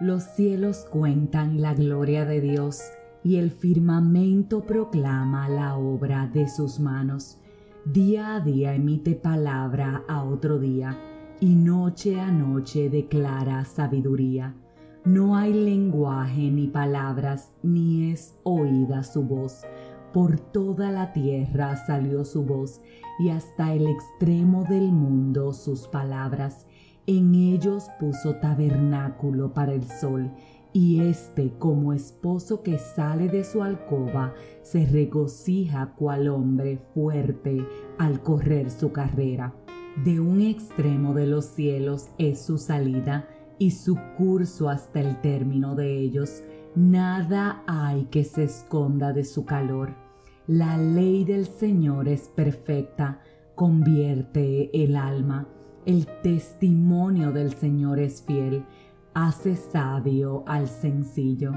Los cielos cuentan la gloria de Dios y el firmamento proclama la obra de sus manos. Día a día emite palabra a otro día y noche a noche declara sabiduría. No hay lenguaje ni palabras, ni es oída su voz. Por toda la tierra salió su voz y hasta el extremo del mundo sus palabras en ellos puso tabernáculo para el sol, y éste como esposo que sale de su alcoba se regocija cual hombre fuerte al correr su carrera. De un extremo de los cielos es su salida y su curso hasta el término de ellos. Nada hay que se esconda de su calor. La ley del Señor es perfecta, convierte el alma el testimonio del Señor es fiel, hace sabio al sencillo.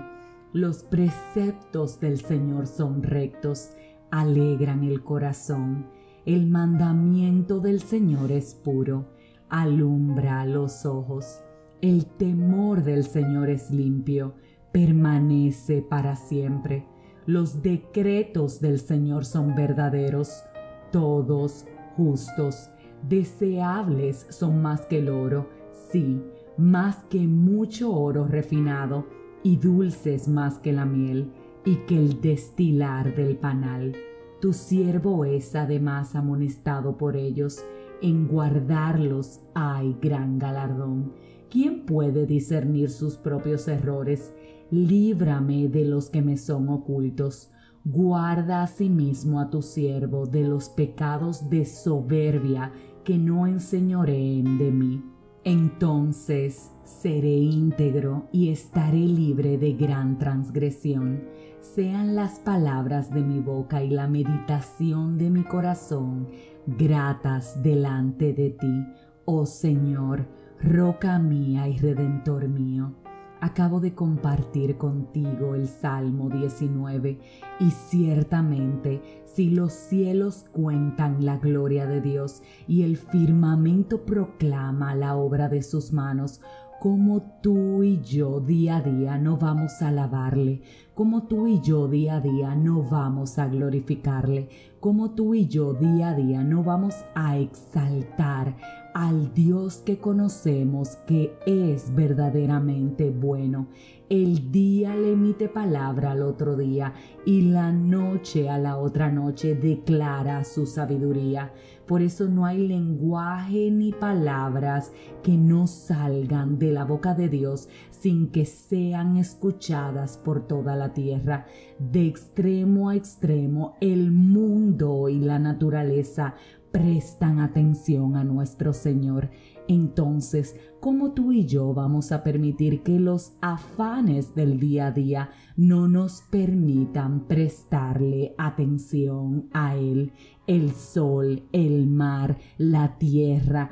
Los preceptos del Señor son rectos, alegran el corazón. El mandamiento del Señor es puro, alumbra los ojos. El temor del Señor es limpio, permanece para siempre. Los decretos del Señor son verdaderos, todos justos deseables son más que el oro, sí, más que mucho oro refinado, y dulces más que la miel, y que el destilar del panal. Tu siervo es además amonestado por ellos, en guardarlos hay gran galardón. ¿Quién puede discernir sus propios errores? Líbrame de los que me son ocultos. Guarda asimismo a tu siervo de los pecados de soberbia que no enseñoreen de mí. Entonces seré íntegro y estaré libre de gran transgresión. Sean las palabras de mi boca y la meditación de mi corazón gratas delante de ti, oh Señor, roca mía y redentor mío. Acabo de compartir contigo el Salmo 19 y ciertamente si los cielos cuentan la gloria de Dios y el firmamento proclama la obra de sus manos, como tú y yo día a día no vamos a alabarle, como tú y yo día a día no vamos a glorificarle, como tú y yo día a día no vamos a exaltar al Dios que conocemos que es verdaderamente bueno. El día le emite palabra al otro día y la noche a la otra noche declara su sabiduría. Por eso no hay lenguaje ni palabras que no salgan de la boca de Dios sin que sean escuchadas por toda la tierra. De extremo a extremo, el mundo y la naturaleza prestan atención a nuestro Señor, entonces, ¿cómo tú y yo vamos a permitir que los afanes del día a día no nos permitan prestarle atención a Él? El sol, el mar, la tierra,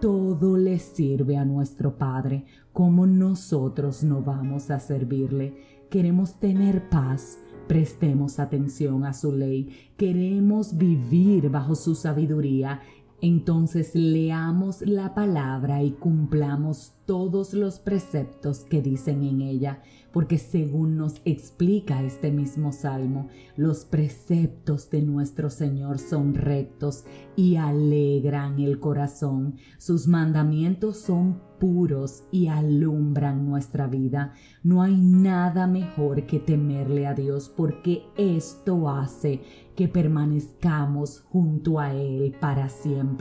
todo le sirve a nuestro Padre. ¿Cómo nosotros no vamos a servirle? Queremos tener paz Prestemos atención a su ley. Queremos vivir bajo su sabiduría. Entonces leamos la palabra y cumplamos todos los preceptos que dicen en ella, porque según nos explica este mismo salmo, los preceptos de nuestro Señor son rectos y alegran el corazón. Sus mandamientos son puros y alumbran nuestra vida. No hay nada mejor que temerle a Dios porque esto hace que permanezcamos junto a Él para siempre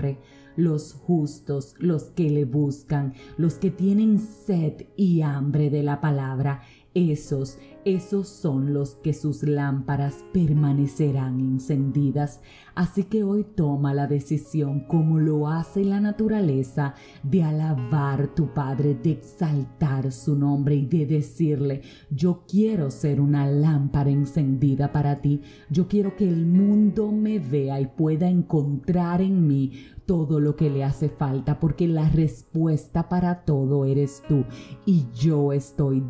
los justos, los que le buscan, los que tienen sed y hambre de la palabra, esos, esos son los que sus lámparas permanecerán encendidas. Así que hoy toma la decisión, como lo hace la naturaleza, de alabar tu Padre, de exaltar su nombre y de decirle, yo quiero ser una lámpara encendida para ti, yo quiero que el mundo me vea y pueda encontrar en mí todo lo que le hace falta, porque la respuesta para todo eres tú. Y yo estoy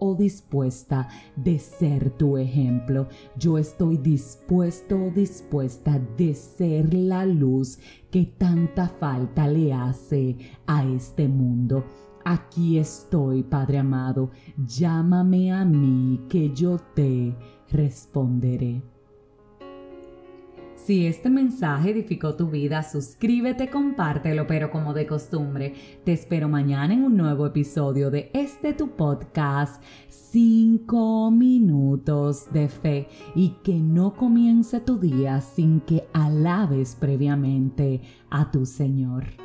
o dispuesta de ser tu ejemplo. Yo estoy dispuesto o dispuesta de ser la luz que tanta falta le hace a este mundo. Aquí estoy, Padre amado, llámame a mí que yo te responderé. Si este mensaje edificó tu vida, suscríbete, compártelo, pero como de costumbre, te espero mañana en un nuevo episodio de este tu podcast, 5 minutos de fe, y que no comience tu día sin que alabes previamente a tu Señor.